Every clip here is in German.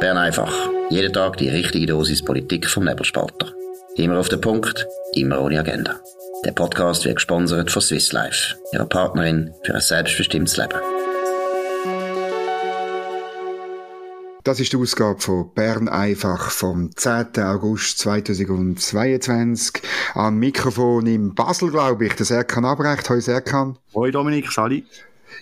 Bern einfach. Jeden Tag die richtige Dosis Politik vom Nebelspalter. Immer auf den Punkt, immer ohne Agenda. Der Podcast wird gesponsert von Swiss Life, ihrer Partnerin für ein selbstbestimmtes Leben. Das ist die Ausgabe von Bern einfach vom 10. August 2022. Am Mikrofon in Basel, glaube ich, der Serkan Abrecht. Hallo Serkan. Hoi Dominik, Sali.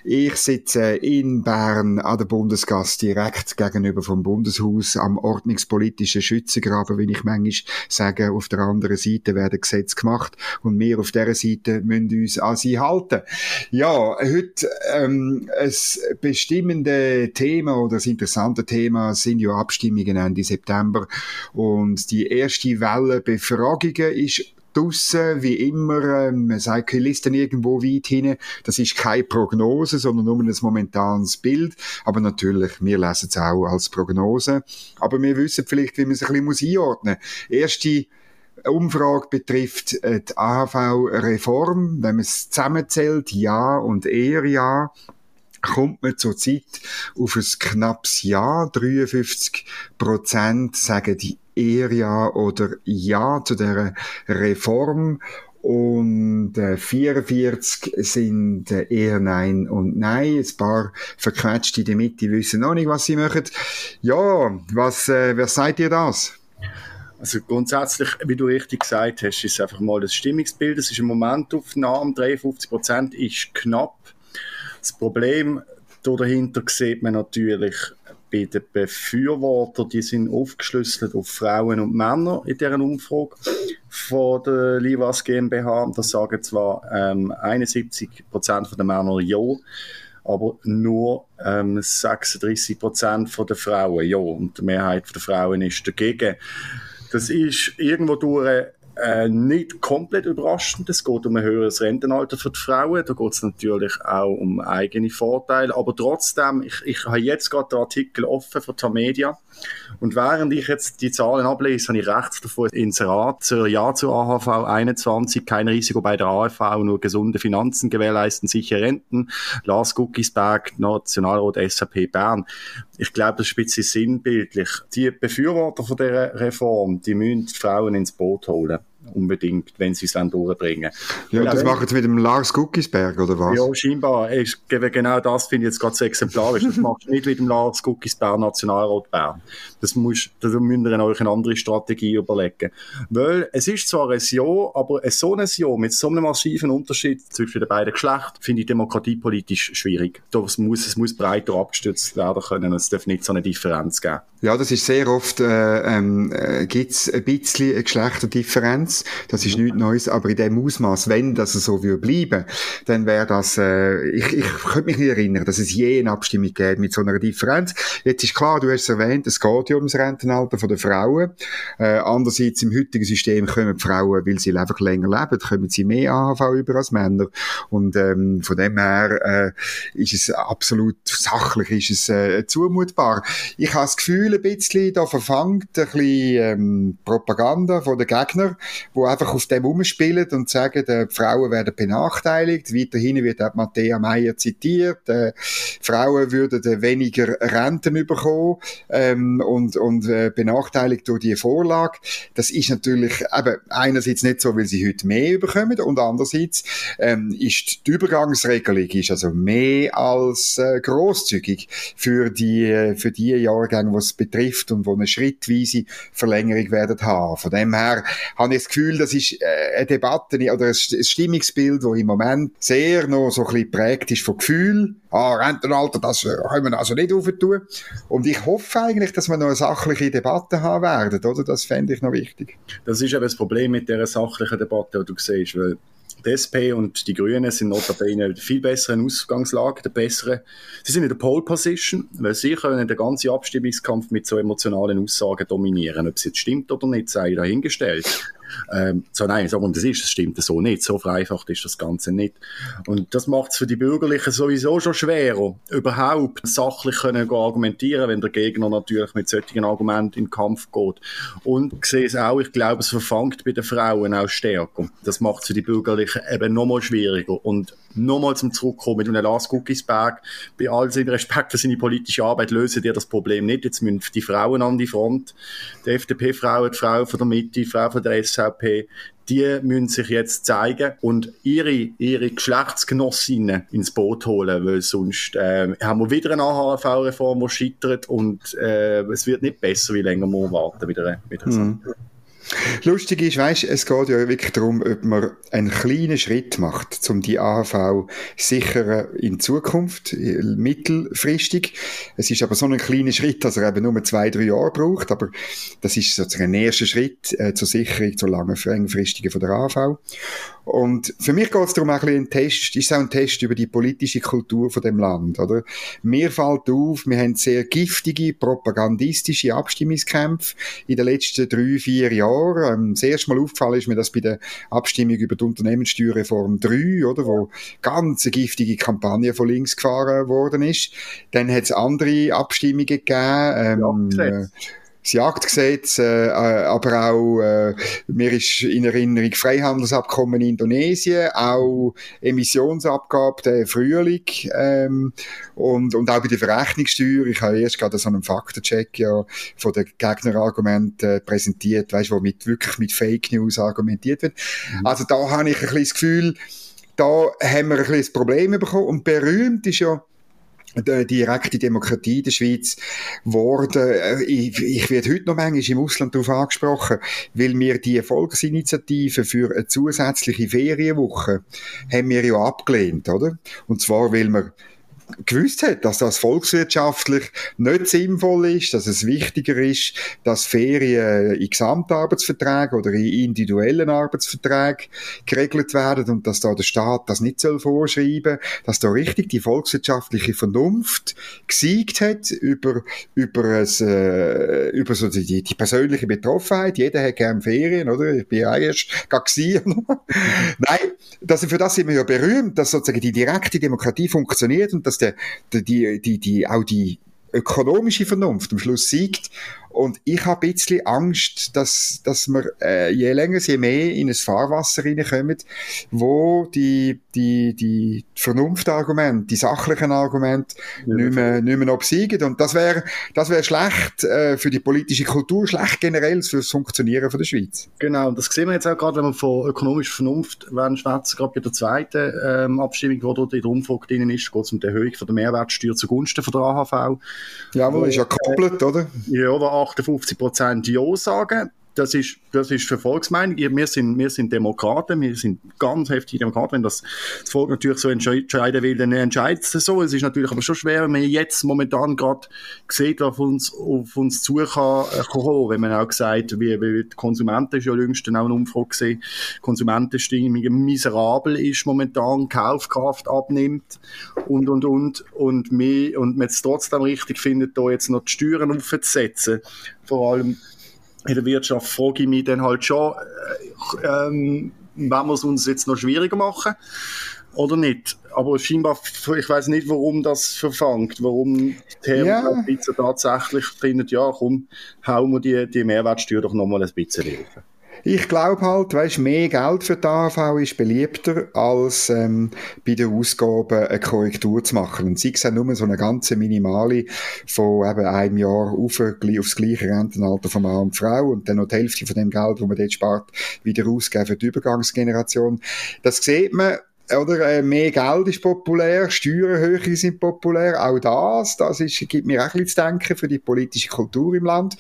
Ich sitze in Bern an der Bundesgasse direkt gegenüber vom Bundeshaus am ordnungspolitischen Schützengraben, wie ich manchmal sage. Auf der anderen Seite werden Gesetze gemacht und wir auf dieser Seite müssen uns an sie halten. Ja, heute ähm, ein bestimmende Thema oder das interessante Thema sind ja Abstimmungen Ende September und die erste Welle Befragungen ist draussen, wie immer, ähm, man sagt keine Listen irgendwo weit hin. Das ist keine Prognose, sondern nur ein momentanes Bild. Aber natürlich, wir lesen es auch als Prognose. Aber wir wissen vielleicht, wie man es ein bisschen einordnen muss. Erste Umfrage betrifft äh, die AHV-Reform. Wenn man es zusammenzählt, ja und eher ja, kommt man zurzeit auf ein knappes Ja. 53 Prozent sagen die eher Ja oder Ja zu der Reform und äh, 44 sind äh, eher Nein und Nein. Ein paar verquetschte in der Mitte wissen noch nicht, was sie machen. Ja, was, äh, wer sagt ihr das? Also grundsätzlich, wie du richtig gesagt hast, ist einfach mal das Stimmungsbild. Es ist eine Momentaufnahme, 53 Prozent ist knapp. Das Problem dahinter sieht man natürlich bei den Befürwortern, die sind aufgeschlüsselt auf Frauen und Männer in deren Umfrage von der Livas GmbH. Das sagen zwar ähm, 71 Prozent der Männer ja, aber nur ähm, 36 Prozent der Frauen ja und die Mehrheit der Frauen ist dagegen. Das ist irgendwo durch äh, nicht komplett überraschend. Es geht um ein höheres Rentenalter für die Frauen. Da geht es natürlich auch um eigene Vorteile. Aber trotzdem, ich, ich habe jetzt gerade den Artikel offen für die Media. Und während ich jetzt die Zahlen ablese, habe ich rechts davor Inserat zur Ja zur AHV 21, kein Risiko bei der AHV, nur gesunde Finanzen gewährleisten, sichere Renten. Lars Guckisberg, Nationalrat SAP Bern. Ich glaube, das ist ein bisschen sinnbildlich. Die Befürworter von dieser Reform, die müssen die Frauen ins Boot holen unbedingt, wenn sie es dann durchbringen. Ja, und das machen sie mit dem Lars Guckisberg, oder was? Ja, scheinbar. Ich, genau das finde ich jetzt gerade so exemplarisch. Das machst du nicht mit dem Lars Guckisberg Nationalrat Bern. Das muss, da müsst ihr euch eine andere Strategie überlegen. Weil es ist zwar ein Ja, aber so ein Ja mit so einem massiven Unterschied zwischen den beiden Geschlechtern finde ich demokratiepolitisch schwierig. Das muss, es muss breiter abgestützt werden können. Es darf nicht so eine Differenz geben. Ja, das ist sehr oft, äh, ähm, äh, gibt es ein bisschen eine Geschlechterdifferenz. Das ist nichts Neues, aber in dem Ausmaß, wenn das so würde bleiben, dann wäre das, äh, ich, ich könnte mich nicht erinnern, dass es je eine Abstimmung gäbe mit so einer Differenz. Jetzt ist klar, du hast es erwähnt, es geht ja ums Rentenalter der Frauen. Äh, andererseits im heutigen System kommen die Frauen, weil sie einfach länger leben, kommen sie mehr AHV über als Männer. Und ähm, von dem her äh, ist es absolut sachlich, ist es äh, zumutbar. Ich habe das Gefühl, ein bisschen, da verfangt ein bisschen ähm, Propaganda von den Gegnern, wo einfach auf dem umspielen und sagen, die Frauen werden benachteiligt. Weiterhin wird auch Matthäa Meyer zitiert, äh, Frauen würden weniger Renten bekommen ähm, und, und äh, benachteiligt durch die Vorlage. Das ist natürlich eben einerseits nicht so, weil sie heute mehr bekommen und andererseits ähm, ist die Übergangsregelung ist also mehr als äh, großzügig für die für die Jahrgänge, was betrifft und wo eine schrittweise Verlängerung werden haben. Von dem her habe ich das Gefühl, das ist äh, eine Debatte oder ein Stimmungsbild, das im Moment sehr noch so ein bisschen prägt ist von Gefühl. Ah, Rentenalter, das können wir also nicht auftun. Und ich hoffe eigentlich, dass wir noch eine sachliche Debatte haben werden, oder? Das fände ich noch wichtig. Das ist eben das Problem mit dieser sachlichen Debatte, die du siehst, weil die SP und die Grünen sind notabene in viel besseren Ausgangslage, der besseren. Sie sind in der Pole Position, weil sie können den ganzen Abstimmungskampf mit so emotionalen Aussagen dominieren. Ob es jetzt stimmt oder nicht, sei dahingestellt. Ähm, so, nein, sagen wir, das ist, das stimmt so nicht. So vereinfacht ist das Ganze nicht. Und das macht es für die Bürgerlichen sowieso schon schwerer, überhaupt sachlich können argumentieren, wenn der Gegner natürlich mit solchen Argumenten in den Kampf geht. Und ich sehe es auch, ich glaube, es verfangt bei den Frauen auch stärker. Das macht es für die Bürgerlichen eben nochmal schwieriger. Und nochmal zum Zurückkommen mit einem Lars Guckisberg, bei all seinem Respekt für seine politische Arbeit lösen die das Problem nicht. Jetzt müssen die Frauen an die Front, die FDP-Frauen, die Frauen von der Mitte, die Frauen von der SVP, die müssen sich jetzt zeigen und ihre, ihre Geschlechtsgenossinnen ins Boot holen, weil sonst äh, haben wir wieder eine AHV-Reform, die scheitert und äh, es wird nicht besser, wie länger wir warten mit einer, mit einer mhm. Lustig ist, weißt, es geht ja wirklich darum, ob man einen kleinen Schritt macht, um die AHV sichern in Zukunft, mittelfristig. Es ist aber so ein kleiner Schritt, dass er eben nur zwei, drei Jahre braucht, aber das ist sozusagen ein erster Schritt äh, zur Sicherung, zur langfristigen von der AHV. Und für mich geht es darum, ein bisschen ein Test, ist auch ein Test über die politische Kultur von dem Land, oder? Mir fällt auf, wir haben sehr giftige, propagandistische Abstimmungskämpfe in den letzten drei, vier Jahren. Ähm, das erste Mal aufgefallen ist mir das bei der Abstimmung über die Unternehmenssteuerreform 3, oder? Wo ganz eine giftige Kampagne von links gefahren worden ist. Dann hat es andere Abstimmungen gegeben, ähm, ja, das Jagdgesetz, äh, äh, aber auch, äh, mir ist in Erinnerung Freihandelsabkommen in Indonesien, auch Emissionsabgabe der Frühling ähm, und, und auch bei der Verrechnungssteuer. Ich habe erst gerade so einen Faktencheck ja von den Gegnerargumenten präsentiert, weißt, wo mit, wirklich mit Fake News argumentiert wird. Mhm. Also da habe ich ein bisschen das Gefühl, da haben wir ein bisschen das Problem bekommen und berühmt ist ja die direkte Demokratie in der Schweiz geworden. Äh, ich, ich werde heute noch manchmal im Ausland darauf angesprochen, weil wir die Volksinitiative für eine zusätzliche Ferienwoche haben wir ja abgelehnt, oder? Und zwar, weil wir gewusst hat, dass das volkswirtschaftlich nicht sinnvoll ist, dass es wichtiger ist, dass Ferien in Gesamtarbeitsverträgen oder in individuellen Arbeitsverträgen geregelt werden und dass da der Staat das nicht soll vorschreiben, dass da richtig die volkswirtschaftliche Vernunft gesiegt hat über über es, äh, über so die, die persönliche Betroffenheit. Jeder hat gern Ferien, oder? Ich bin ja erst. Nein, das, für das sind wir ja berühmt, dass sozusagen die direkte Demokratie funktioniert und dass dass der, die, die, die, auch die ökonomische Vernunft am Schluss siegt und ich habe ein bisschen Angst, dass, dass wir äh, je länger, je mehr in ein Fahrwasser reinkommen, wo die, die, die Vernunftargumente, die sachlichen Argumente ja, nicht, mehr, nicht mehr obsiegen. Und das wäre das wäre schlecht äh, für die politische Kultur, schlecht generell für das Funktionieren von der Schweiz. Genau, das sehen wir jetzt auch gerade, wenn wir von ökonomischer Vernunft schwätzen, gerade bei der zweiten ähm, Abstimmung, die dort in der Umfrage drin ist, geht es um die Erhöhung von der Mehrwertsteuer zugunsten von der AHV. Jawohl, ist ja gekoppelt, oder? Ja, aber 58 Prozent Ja sagen. Das ist, das ist für Volksmeinung. Wir sind, wir sind Demokraten, wir sind ganz heftige Demokraten. Wenn das, das Volk natürlich so entscheiden will, dann entscheidet es so. Es ist natürlich aber schon schwer, wenn man jetzt momentan gerade sieht, was auf uns, auf uns zu kann. Wenn man auch sagt, wie, wie die Konsumenten ist ja jüngst auch eine Umfrage gesehen, Konsumentenstimmung miserabel ist momentan, Kaufkraft abnimmt und, und, und. Und, mehr, und man es trotzdem richtig findet, da jetzt noch die Steuern aufzusetzen. Vor allem in der Wirtschaft frage ich mich dann halt schon, äh, ähm, wenn wir es uns jetzt noch schwieriger machen oder nicht. Aber scheinbar, ich weiß nicht, warum das verfangt, warum die ja. tatsächlich findet, ja komm, hauen wir die, die Mehrwertsteuer doch nochmal ein bisschen helfen. Ich glaube halt, weißt, mehr Geld für die AHV ist beliebter, als ähm, bei den Ausgaben eine Korrektur zu machen. Und es auch nur so eine ganze minimale von eben einem Jahr auf, aufs gleiche Rentenalter von Mann und Frau und dann noch die Hälfte von dem Geld, das man dort spart, wieder ausgeben für die Übergangsgeneration. Das sieht man oder äh, mehr Geld ist populär, Steuerhöhe sind populär, auch das, das ist, gibt mir auch ein bisschen zu denken für die politische Kultur im Land.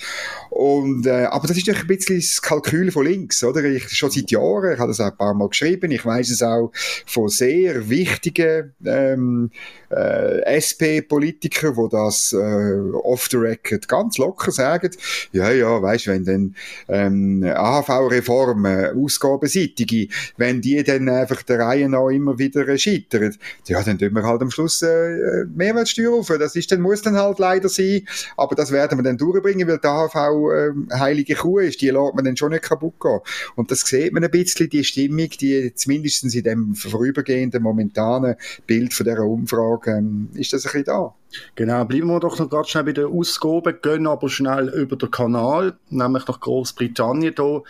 Und, äh, aber das ist doch ein bisschen das Kalkül von links, oder? Ich, schon seit Jahren, ich habe das auch ein paar Mal geschrieben, ich weiß es auch von sehr wichtigen ähm, äh, SP-Politiker, wo das äh, off the record ganz locker sagen, ja, ja, weißt, wenn dann ähm, AHV-Reform, äh, ausgabenseitige, wenn die dann einfach der Reihe nach immer wieder scheitern, ja, dann tun wir halt am Schluss äh, Mehrwertsteuer auf. Das ist dann, muss dann halt leider sein, aber das werden wir dann durchbringen, weil die AHV äh, heilige Kuh ist, die lässt man dann schon nicht kaputt gehen. Und das sieht man ein bisschen, die Stimmung, die zumindest in dem vorübergehenden, momentanen Bild von dieser Umfrage Frage, ähm, ist das ein bisschen da? Genau, bleiben wir doch noch ganz schnell bei den Ausgaben, gehen aber schnell über den Kanal, nämlich nach Großbritannien. Da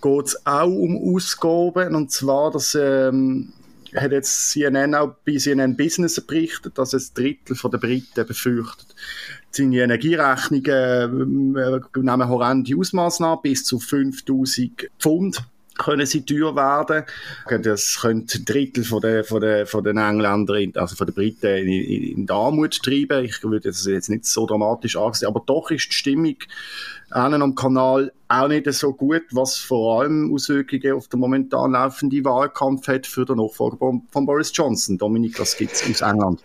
geht es auch um Ausgaben, und zwar, dass ähm, hat jetzt CNN auch bei CNN Business berichtet, dass ein Drittel der Briten befürchtet, seine Energierechnungen äh, nehmen horrende Ausmaße an, bis zu 5000 Pfund können sie teuer werden. Das könnte ein Drittel von den, von den, von den Engländern, also von den Briten in, in die Armut treiben. Ich würde das jetzt nicht so dramatisch ansehen, aber doch ist die Stimmung einen am Kanal auch nicht so gut, was vor allem Auswirkungen auf den momentan laufenden Wahlkampf hat für den Nachfolger von Boris Johnson. Dominik, was gibt es aus England?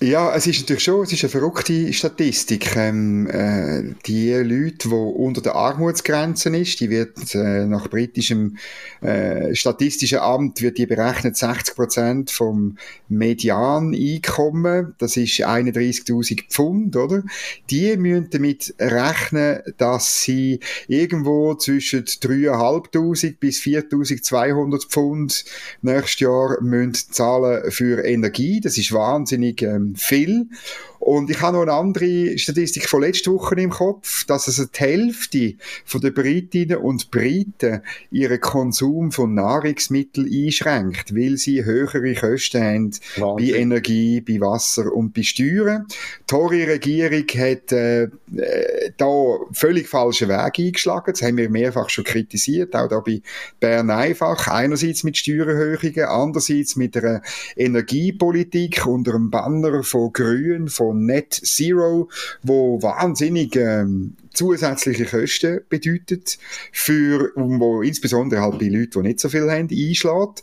Ja, es ist natürlich schon, es ist eine verrückte Statistik. Ähm, äh, die Leute, die unter der Armutsgrenze ist, die wird äh, nach britischem äh, statistischen Amt wird die berechnet 60 Prozent vom Medianeinkommen. Das ist 31.000 Pfund, oder? Die müssen damit rechnen, dass sie irgendwo zwischen 3.500 bis 4.200 Pfund nächstes Jahr müssen zahlen für Energie. Das ist wahnsinnig ähm, viel. Und ich habe noch eine andere Statistik von letzter Woche im Kopf, dass also die Hälfte von den Britinnen und Briten ihren Konsum von Nahrungsmitteln einschränkt, weil sie höhere Kosten haben Wahnsinn. bei Energie, bei Wasser und bei Steuern. Die Tory-Regierung hat äh, äh, da völlig falschen Weg eingeschlagen. Das haben wir mehrfach schon kritisiert, auch da bei Bern einfach. Einerseits mit Steuererhöhungen, andererseits mit einer Energiepolitik unter einem Banner von Grünen, von Net Zero, wo wahnsinnig ähm, zusätzliche Kosten bedeutet, für, wo insbesondere halt bei Leuten, die nicht so viel haben, einschlägt.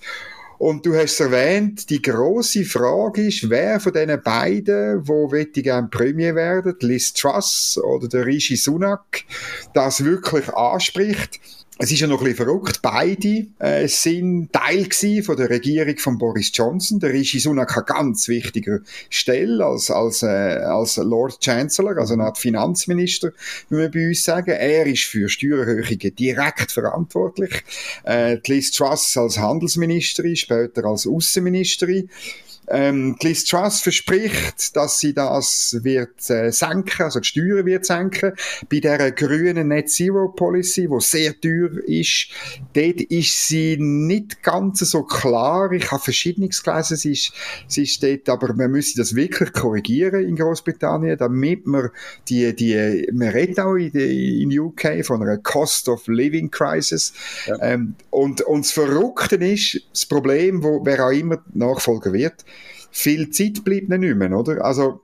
Und du hast erwähnt, die große Frage ist, wer von diesen beiden, wo möchte gerne Premier werden, Liz Truss oder der Rishi Sunak, das wirklich anspricht. Es ist ja noch ein bisschen verrückt. Beide äh, sind Teil von der Regierung von Boris Johnson. Der Rishi Sunak hat ganz wichtiger Stelle als, als, äh, als Lord Chancellor, also eine Art Finanzminister, wie wir bei uns sagen. Er ist für Steuererhöhungen direkt verantwortlich. Äh, Liz Truss als Handelsministerin, später als Außenministerin. Ähm, Liz Truss verspricht, dass sie das wird äh, senken, also die Steuern wird senken. Bei der grünen Net Zero Policy, wo sehr teuer ist, dort ist sie nicht ganz so klar. Ich habe verschiedenes gelesen, sie ist, sie ist dort, aber man müsste das wirklich korrigieren in Großbritannien, damit man die, die, man redet auch in, in UK von einer Cost of Living Crisis. Ja. Ähm, und, und das Verrückte ist, das Problem, wo wer auch immer Nachfolger wird, viel Zeit bleibt nicht mehr, oder? Also,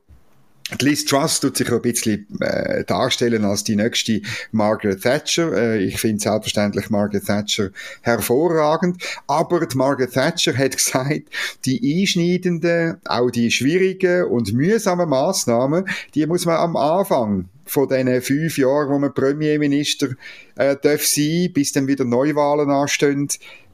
Liz Truss tut sich ein bisschen äh, darstellen als die nächste Margaret Thatcher. Äh, ich finde selbstverständlich Margaret Thatcher hervorragend. Aber die Margaret Thatcher hat gesagt, die einschneidenden, auch die schwierigen und mühsamen Maßnahmen, die muss man am Anfang von diesen fünf Jahren, wo man Premierminister äh, darf sein, bis dann wieder Neuwahlen anstehen,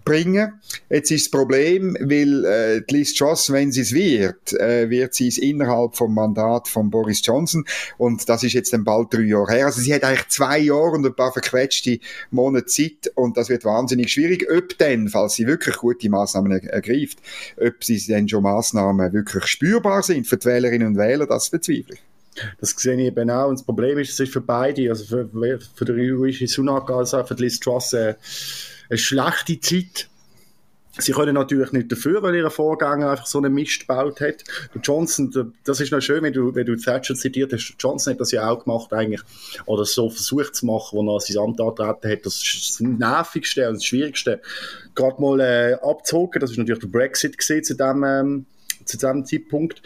bringen. Jetzt ist das Problem, weil äh, Liz Truss, wenn sie es wird, äh, wird sie es innerhalb vom Mandat von Boris Johnson und das ist jetzt dann bald drei Jahre her. Also sie hat eigentlich zwei Jahre und ein paar verquetschte Monate Zeit und das wird wahnsinnig schwierig. Ob denn, falls sie wirklich gute Maßnahmen er ergreift, ob sie denn schon Maßnahmen wirklich spürbar sind für die Wählerinnen und Wähler, das bezweifle ich. Das sehe ich eben auch. Und das Problem ist, es ist für beide, also für, für den Rishi Sunak als auch für Liz Truss, äh, eine schlechte Zeit. Sie können natürlich nicht dafür, weil ihr Vorgänger einfach so einen Mist gebaut hat. Johnson, das ist noch schön, wenn du, wenn du Thatcher zitiert hast. Johnson hat das ja auch gemacht eigentlich, oder so versucht zu machen, wo er sein Amt antreten hat. Das ist das Nervigste und das Schwierigste, gerade mal äh, abzuhocken. Das ist natürlich der Brexit gesehen zu dem, ähm, zu dem Zeitpunkt.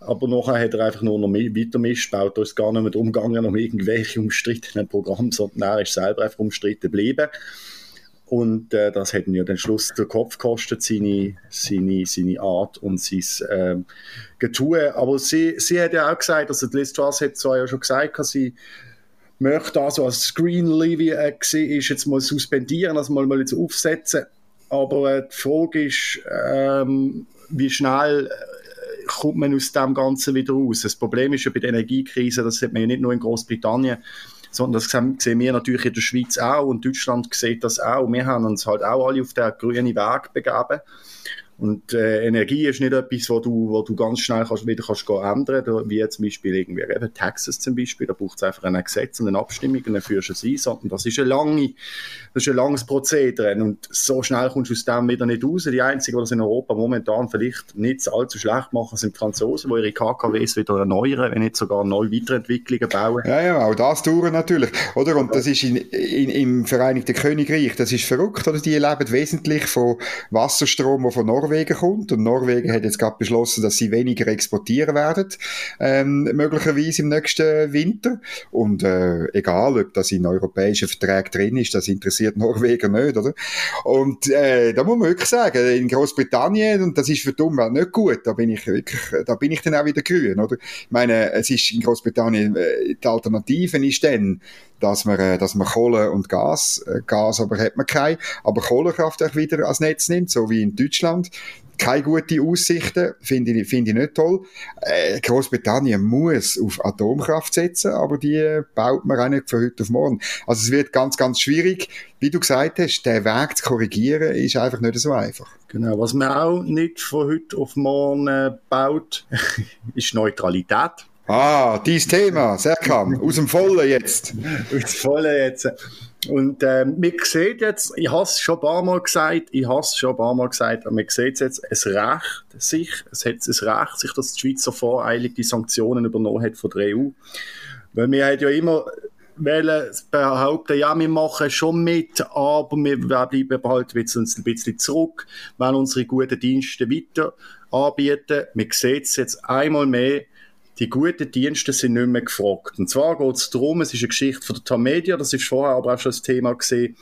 Aber nachher hat er einfach nur noch weiter Mist gebaut. Da ist gar nicht mehr umgegangen um irgendwelche umstrittenen Programme, sondern er ist selber einfach umstritten geblieben. Und äh, das hat ihn ja den Schluss den Kopf gekostet, seine, seine, seine Art und sein äh, Getue. Aber sie, sie hat ja auch gesagt, also Liz Truss hat zwar ja schon gesagt, dass sie möchte also als Screen Levy äh, ist jetzt mal suspendieren, also mal, mal jetzt aufsetzen. Aber äh, die Frage ist, ähm, wie schnell äh, kommt man aus dem Ganzen wieder raus? Das Problem ist ja bei der Energiekrise, das sieht man ja nicht nur in Großbritannien, sondern das sehen wir natürlich in der Schweiz auch und Deutschland sieht das auch. Wir haben uns halt auch alle auf den grünen Weg begeben. Und äh, Energie ist nicht etwas, wo du, wo du ganz schnell kannst, wieder kannst ändern kannst, wie zum Beispiel irgendwie eben Texas zum Beispiel, da braucht es einfach ein Gesetz und eine Abstimmung und dann führst du es ein, sondern das ist ein, lange, das ist ein langes Prozedere und so schnell kommst du aus dem wieder nicht raus. Die einzigen, die das in Europa momentan vielleicht nicht allzu schlecht machen, sind die Franzosen, die ihre KKWs wieder erneuern, wenn nicht sogar neue Weiterentwicklungen bauen. Ja, ja, auch das dauert natürlich. Oder? Und das ist in, in, im Vereinigten Königreich, das ist verrückt, oder? Die leben wesentlich von Wasserstrom, der von Norwegen kommt. Und Norwegen hat jetzt gerade beschlossen, dass sie weniger exportieren werden, ähm, möglicherweise im nächsten Winter. Und äh, egal, ob das in europäischen Verträgen drin ist, das interessiert Norweger nicht, oder? Und äh, da muss man wirklich sagen, in Großbritannien, und das ist für die Umwelt nicht gut, da bin ich wirklich, da bin ich dann auch wieder grün, oder? Ich meine, es ist in Großbritannien, äh, die Alternative ist dann, dass man, äh, dass man Kohle und Gas, äh, Gas aber hat man kein, aber Kohlekraft auch wieder als Netz nimmt, so wie in Deutschland. Keine gute Aussichten, finde ich, finde ich nicht toll. Äh, Großbritannien muss auf Atomkraft setzen, aber die baut man auch nicht von heute auf morgen. Also es wird ganz, ganz schwierig. Wie du gesagt hast, der Weg zu korrigieren ist einfach nicht so einfach. Genau, was man auch nicht von heute auf morgen äh, baut, ist Neutralität. Ah, dieses Thema, sehr kam, aus dem Vollen jetzt. aus dem Vollen jetzt. Und äh, man sieht jetzt, ich habe es schon ein paar Mal gesagt, ich habe es schon ein paar Mal gesagt, aber man sieht jetzt, es rächt sich, es hat es Recht sich, dass die Schweiz voreilig die Sanktionen übernommen hat von der EU. Weil wir haben ja immer wollen behaupten, ja, wir machen schon mit, aber wir bleiben halt ein bisschen zurück, wenn unsere guten Dienste weiter anbieten. Man sieht es jetzt einmal mehr, die guten Dienste sind nicht mehr gefragt. Und zwar geht es darum, es ist eine Geschichte von der Tamedia, das ist vorher aber auch schon das Thema gesehen,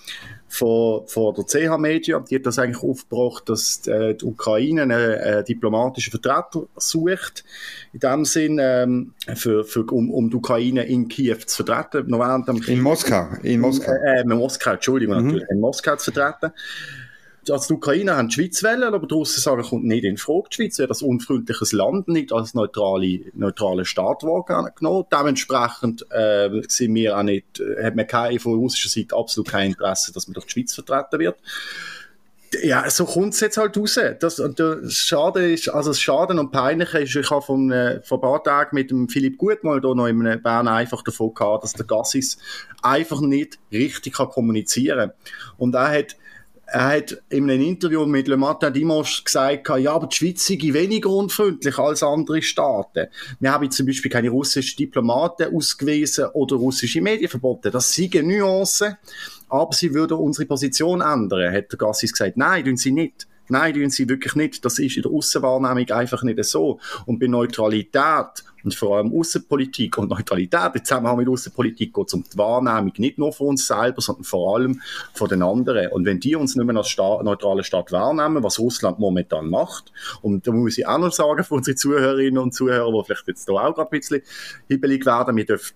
von, von der CH Media, die hat das eigentlich aufgebracht, dass äh, die Ukraine einen äh, diplomatischen Vertreter sucht, in dem Sinn, ähm, für, für, um, um die Ukraine in Kiew zu vertreten. in Moskau, in Moskau. Äh, in Moskau, Entschuldigung, mhm. natürlich, in Moskau zu vertreten also die Ukraine haben die Schweiz wählen, aber die Russen sagen, kommt nicht in Frage. Die Schweiz wird als unfreundliches Land nicht als neutrale, neutrale Staat wahrgenommen. Dementsprechend äh, sind wir auch nicht, äh, hat man keine, von russischer Seite absolut kein Interesse, dass man durch die Schweiz vertreten wird ja, so kommt es jetzt halt raus. Das, und das Schade ist, also das Schaden und Peinliche ist, ich habe von, äh, vor ein paar Tagen mit dem Philipp Gutmal hier noch in Bern einfach davon gehabt, dass der Gassis einfach nicht richtig kann kommunizieren. Und er hat er hat in einem Interview mit Le Matin Dimanche gesagt, ja, aber die Schweiz sei weniger unfreundlich als andere Staaten. Wir haben zum Beispiel keine russischen Diplomaten ausgewiesen oder russische Medien verboten. Das sind Nuancen, aber sie würden unsere Position ändern, hat der Gassis gesagt. Nein, tun sie nicht. Nein, tun sie wirklich nicht. Das ist in der Aussenwahrnehmung einfach nicht so. Und bei Neutralität und vor allem Außenpolitik und Neutralität, im Zusammenhang mit Außenpolitik geht es um die Wahrnehmung nicht nur von uns selber, sondern vor allem von den anderen. Und wenn die uns nicht mehr als Staat, neutrale Staat wahrnehmen, was Russland momentan macht, und da muss ich auch noch sagen für unsere Zuhörerinnen und Zuhörer, die vielleicht jetzt da auch gerade ein bisschen hibbelig werden, wir dürfen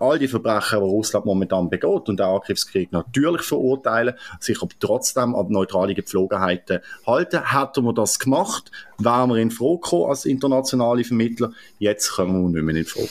all die Verbrechen, die Russland momentan begeht und der Angriffskrieg natürlich verurteilen, sich aber trotzdem an neutrale Gepflogenheiten halten. Hätten wir das gemacht, wären wir in Frage als internationale Vermittler. Jetzt können wir nicht mehr in Frage.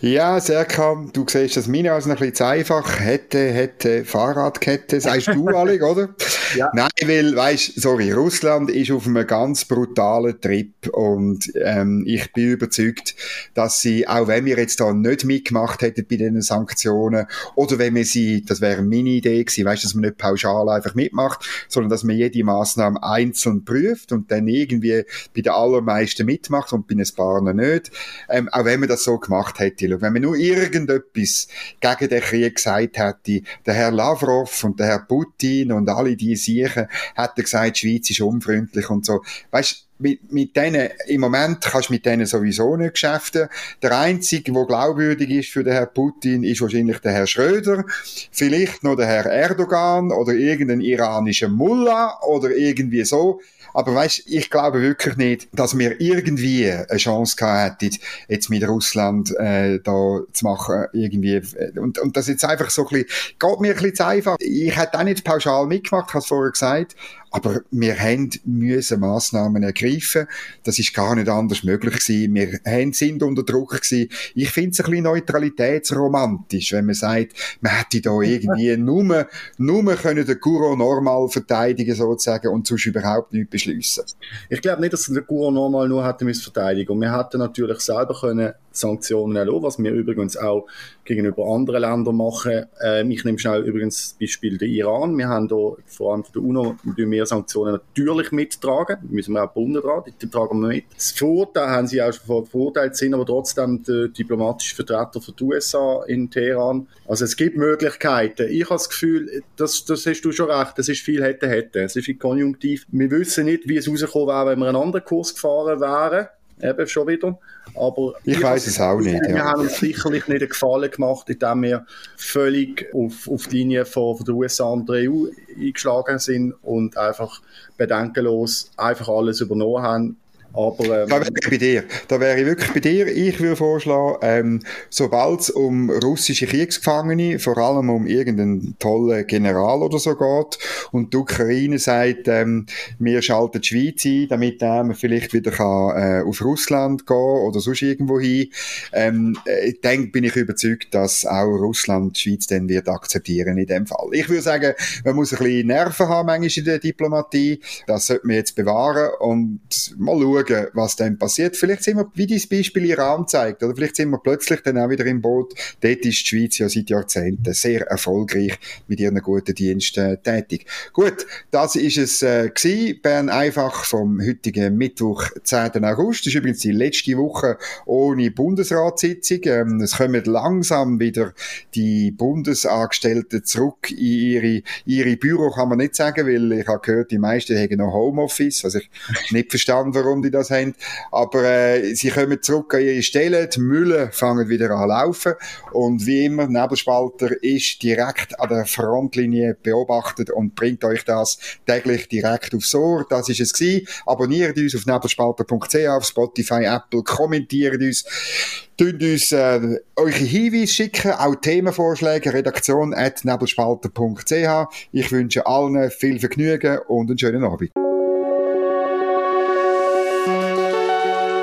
Ja, Serkan, du siehst das meine also ein bisschen zu einfach. Hätte, hätte, Fahrradkette, sagst du alle, oder? Ja. Nein, weil, weißt, sorry, Russland ist auf einem ganz brutalen Trip und ähm, ich bin überzeugt, dass sie, auch wenn wir jetzt da nicht mitgemacht hätten bei diesen Sanktionen oder wenn wir sie, das wäre meine Idee gewesen, weißt, dass man nicht pauschal einfach mitmacht, sondern dass man jede Maßnahme einzeln prüft und dann irgendwie bei den allermeisten mitmacht und bei ein paar nicht. Ähm, auch wenn man das so gemacht hätte. Wenn man nur irgendetwas gegen den Krieg gesagt hätte, der Herr Lavrov und der Herr Putin und alle die Siechen hätten gesagt, die Schweiz ist unfreundlich und so. Weißt, mit, mit denen, im Moment kannst du mit denen sowieso nicht geschäften. Der einzige, der glaubwürdig ist für den Herrn Putin, ist wahrscheinlich der Herr Schröder, vielleicht noch der Herr Erdogan oder irgendein iranischer Mullah oder irgendwie so. Aber weißt, ich glaube wirklich nicht, dass wir irgendwie eine Chance gehabt hätten, jetzt mit Russland äh, da zu machen, irgendwie. Und, und das jetzt einfach so ein bisschen, geht mir ein bisschen zu einfach. Ich hätte auch nicht pauschal mitgemacht, ich habe es vorher gesagt, aber wir haben müssen Massnahmen ergreifen das ist gar nicht anders möglich gewesen. Wir haben, sind unter Druck gewesen. Ich finde es ein bisschen neutralitätsromantisch, wenn man sagt, man hätte da irgendwie nur, nur können den Guru normal verteidigen sozusagen und sonst überhaupt nichts beschließen. Ich glaube nicht, dass der Guru normal nur hätte verteidigen und wir hätten natürlich selber können Sanktionen erlassen, was wir übrigens auch gegenüber anderen Ländern machen. Ähm, ich nehme schnell übrigens das Beispiel der Iran. Wir haben da vor allem von der UNO mehr Sanktionen natürlich mittragen. Müssen wir auch gebunden dran, die tragen wir mit. Das Vorteil haben sie auch schon verurteilt, sind aber trotzdem der diplomatische Vertreter die USA in Teheran. Also es gibt Möglichkeiten. Ich habe das Gefühl, das, das hast du schon recht, das ist viel hätte, hätte. Es ist viel konjunktiv. Wir wissen nicht, wie es rausgekommen wäre, wenn wir einen anderen Kurs gefahren wären eben schon wieder. Aber ich weiß es auch nicht. Wir ja. haben uns sicherlich nicht einen Gefallen gemacht, indem wir völlig auf, auf die Linie von, von der USA und der EU eingeschlagen sind und einfach bedenkenlos einfach alles übernommen haben aber, ähm, da wäre ich bei dir. Da wäre ich wirklich bei dir. Ich würde vorschlagen, ähm, sobald es um russische Kriegsgefangene, vor allem um irgendeinen tollen General oder so geht, und die Ukraine sagt, ähm, wir schalten die Schweiz ein, damit man vielleicht wieder kann, äh, auf Russland gehen oder sonst irgendwo hin, ähm, äh, dann bin ich überzeugt, dass auch Russland die Schweiz dann wird akzeptieren in dem Fall. Ich würde sagen, man muss ein bisschen Nerven haben manchmal in der Diplomatie. Das sollte man jetzt bewahren und mal schauen, schauen, was dann passiert. Vielleicht sind wir, wie das Beispiel Iran zeigt, oder vielleicht sind wir plötzlich dann auch wieder im Boot. Dort ist die Schweiz ja seit Jahrzehnten sehr erfolgreich mit ihren guten Diensten tätig. Gut, das ist es äh, gewesen. Bern einfach vom heutigen Mittwoch, 10. August. Das ist übrigens die letzte Woche ohne Bundesratssitzung. Ähm, es kommen langsam wieder die Bundesangestellten zurück in ihre, ihre Büro, kann man nicht sagen, weil ich habe gehört, die meisten haben noch Homeoffice. Also ich nicht verstanden, warum die das haben. Aber äh, sie kommen zurück an ihre Stelle, die Mülle fangen wieder an laufen und wie immer, Nebelspalter ist direkt an der Frontlinie beobachtet und bringt euch das täglich direkt aufs Ohr. Das ist es gewesen. Abonniert uns auf nebelspalter.ch, auf Spotify, Apple, kommentiert uns. Tönt uns äh, eure Hinweise schicken, auch Themenvorschläge, redaktion at nebelspalter.ch. Ich wünsche allen viel Vergnügen und einen schönen Abend.